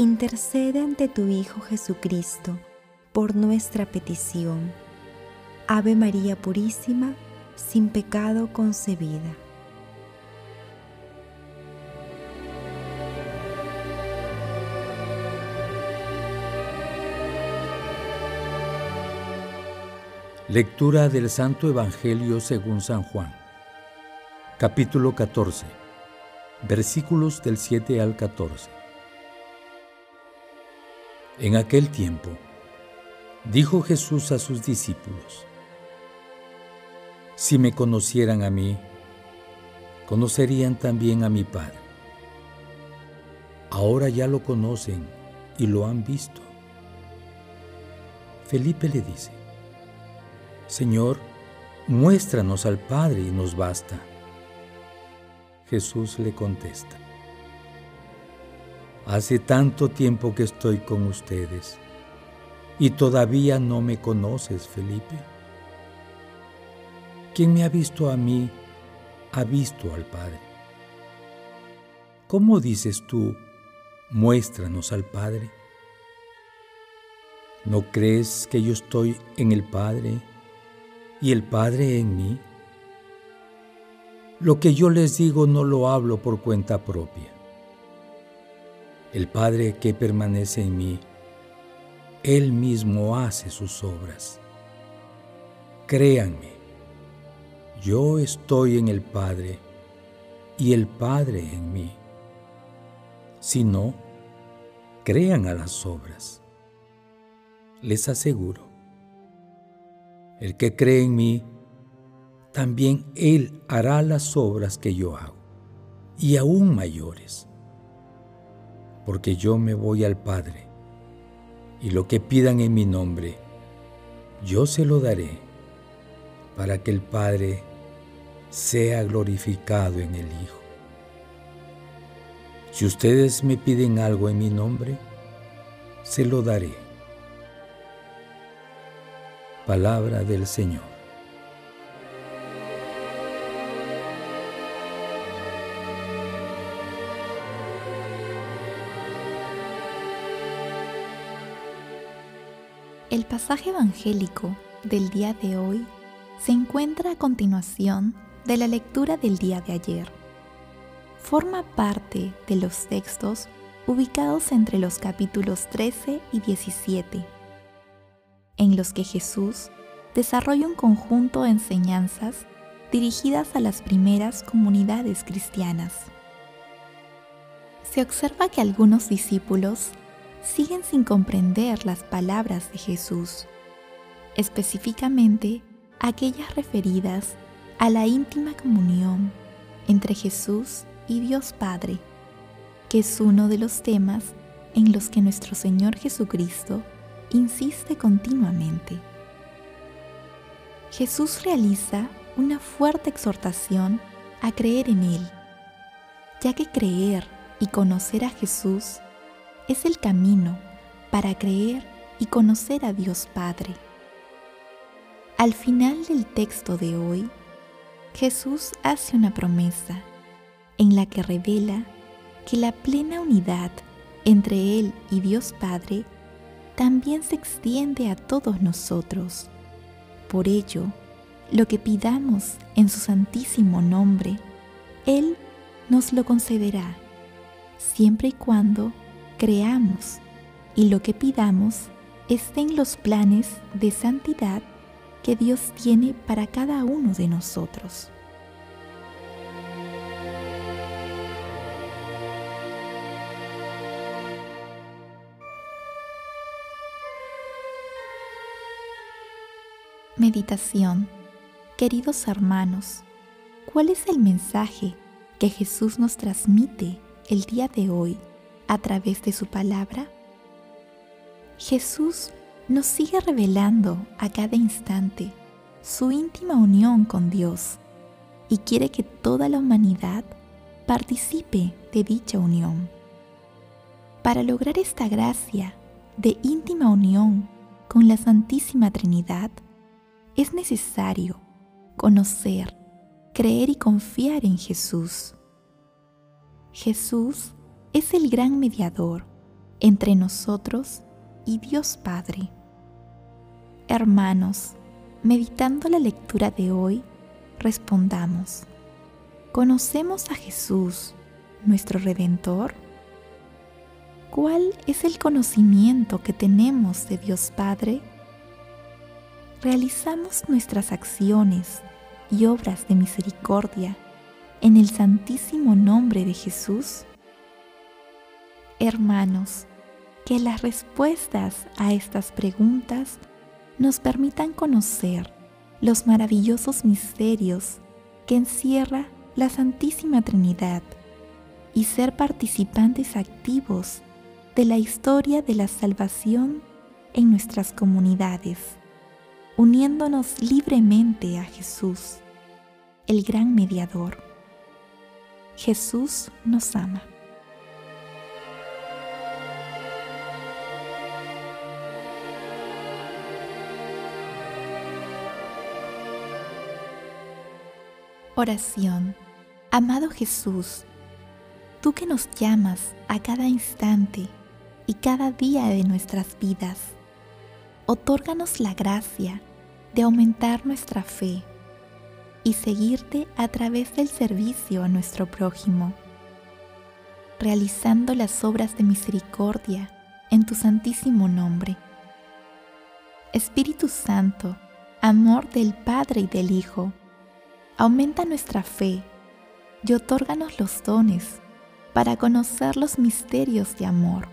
intercede ante tu Hijo Jesucristo por nuestra petición. Ave María Purísima, sin pecado concebida. Lectura del Santo Evangelio según San Juan. Capítulo 14. Versículos del 7 al 14. En aquel tiempo, dijo Jesús a sus discípulos, Si me conocieran a mí, conocerían también a mi Padre. Ahora ya lo conocen y lo han visto. Felipe le dice, Señor, muéstranos al Padre y nos basta. Jesús le contesta, Hace tanto tiempo que estoy con ustedes y todavía no me conoces, Felipe. Quien me ha visto a mí, ha visto al Padre. ¿Cómo dices tú, muéstranos al Padre? ¿No crees que yo estoy en el Padre y el Padre en mí? Lo que yo les digo no lo hablo por cuenta propia el Padre que permanece en mí, Él mismo hace sus obras. Créanme, yo estoy en el Padre y el Padre en mí. Si no, crean a las obras. Les aseguro, el que cree en mí, también Él hará las obras que yo hago, y aún mayores porque yo me voy al Padre, y lo que pidan en mi nombre, yo se lo daré, para que el Padre sea glorificado en el Hijo. Si ustedes me piden algo en mi nombre, se lo daré. Palabra del Señor. El pasaje evangélico del día de hoy se encuentra a continuación de la lectura del día de ayer. Forma parte de los textos ubicados entre los capítulos 13 y 17, en los que Jesús desarrolla un conjunto de enseñanzas dirigidas a las primeras comunidades cristianas. Se observa que algunos discípulos siguen sin comprender las palabras de Jesús, específicamente aquellas referidas a la íntima comunión entre Jesús y Dios Padre, que es uno de los temas en los que nuestro Señor Jesucristo insiste continuamente. Jesús realiza una fuerte exhortación a creer en Él, ya que creer y conocer a Jesús es el camino para creer y conocer a Dios Padre. Al final del texto de hoy, Jesús hace una promesa en la que revela que la plena unidad entre Él y Dios Padre también se extiende a todos nosotros. Por ello, lo que pidamos en su santísimo nombre, Él nos lo concederá, siempre y cuando creamos y lo que pidamos esté en los planes de santidad que Dios tiene para cada uno de nosotros. Meditación Queridos hermanos, ¿cuál es el mensaje que Jesús nos transmite el día de hoy a través de su palabra? Jesús nos sigue revelando a cada instante su íntima unión con Dios y quiere que toda la humanidad participe de dicha unión. Para lograr esta gracia de íntima unión con la Santísima Trinidad, es necesario conocer, creer y confiar en Jesús. Jesús es el gran mediador entre nosotros y Dios Padre. Hermanos, meditando la lectura de hoy, respondamos, ¿conocemos a Jesús, nuestro Redentor? ¿Cuál es el conocimiento que tenemos de Dios Padre? ¿Realizamos nuestras acciones y obras de misericordia en el santísimo nombre de Jesús? Hermanos, que las respuestas a estas preguntas nos permitan conocer los maravillosos misterios que encierra la Santísima Trinidad y ser participantes activos de la historia de la salvación en nuestras comunidades, uniéndonos libremente a Jesús, el gran mediador. Jesús nos ama. Oración. Amado Jesús, tú que nos llamas a cada instante y cada día de nuestras vidas, otórganos la gracia de aumentar nuestra fe y seguirte a través del servicio a nuestro prójimo, realizando las obras de misericordia en tu santísimo nombre. Espíritu Santo, amor del Padre y del Hijo, aumenta nuestra fe y otórganos los dones para conocer los misterios de amor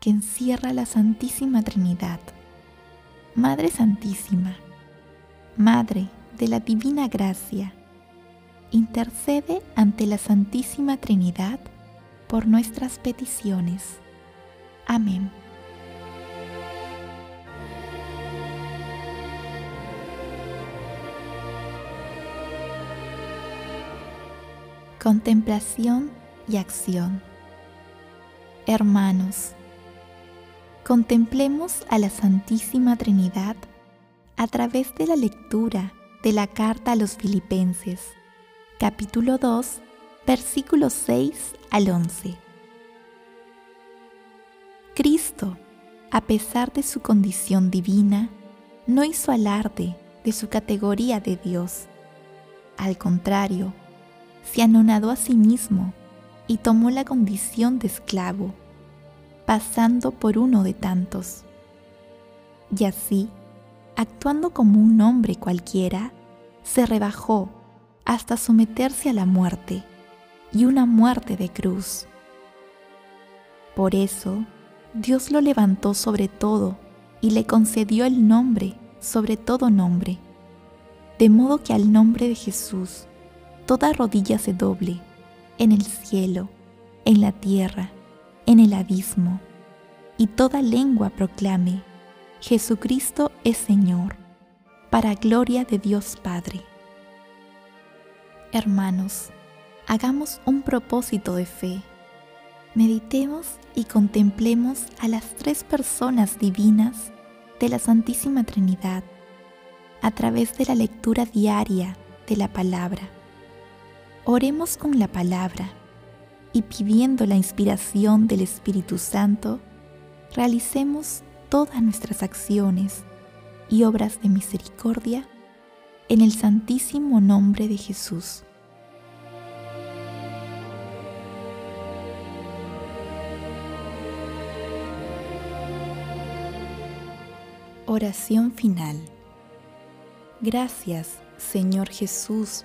que encierra la Santísima Trinidad. Madre Santísima, Madre de la Divina Gracia, intercede ante la Santísima Trinidad por nuestras peticiones. Amén. Contemplación y acción. Hermanos, contemplemos a la Santísima Trinidad a través de la lectura de la carta a los Filipenses, capítulo 2, versículos 6 al 11. Cristo, a pesar de su condición divina, no hizo alarde de su categoría de Dios. Al contrario, se anonadó a sí mismo y tomó la condición de esclavo, pasando por uno de tantos. Y así, actuando como un hombre cualquiera, se rebajó hasta someterse a la muerte, y una muerte de cruz. Por eso, Dios lo levantó sobre todo y le concedió el nombre sobre todo nombre, de modo que al nombre de Jesús, toda rodilla se doble, en el cielo, en la tierra, en el abismo, y toda lengua proclame, Jesucristo es Señor, para gloria de Dios Padre. Hermanos, hagamos un propósito de fe. Meditemos y contemplemos a las tres personas divinas de la Santísima Trinidad a través de la lectura diaria de la palabra Oremos con la palabra y pidiendo la inspiración del Espíritu Santo, realicemos todas nuestras acciones y obras de misericordia en el santísimo nombre de Jesús. Oración final. Gracias, Señor Jesús,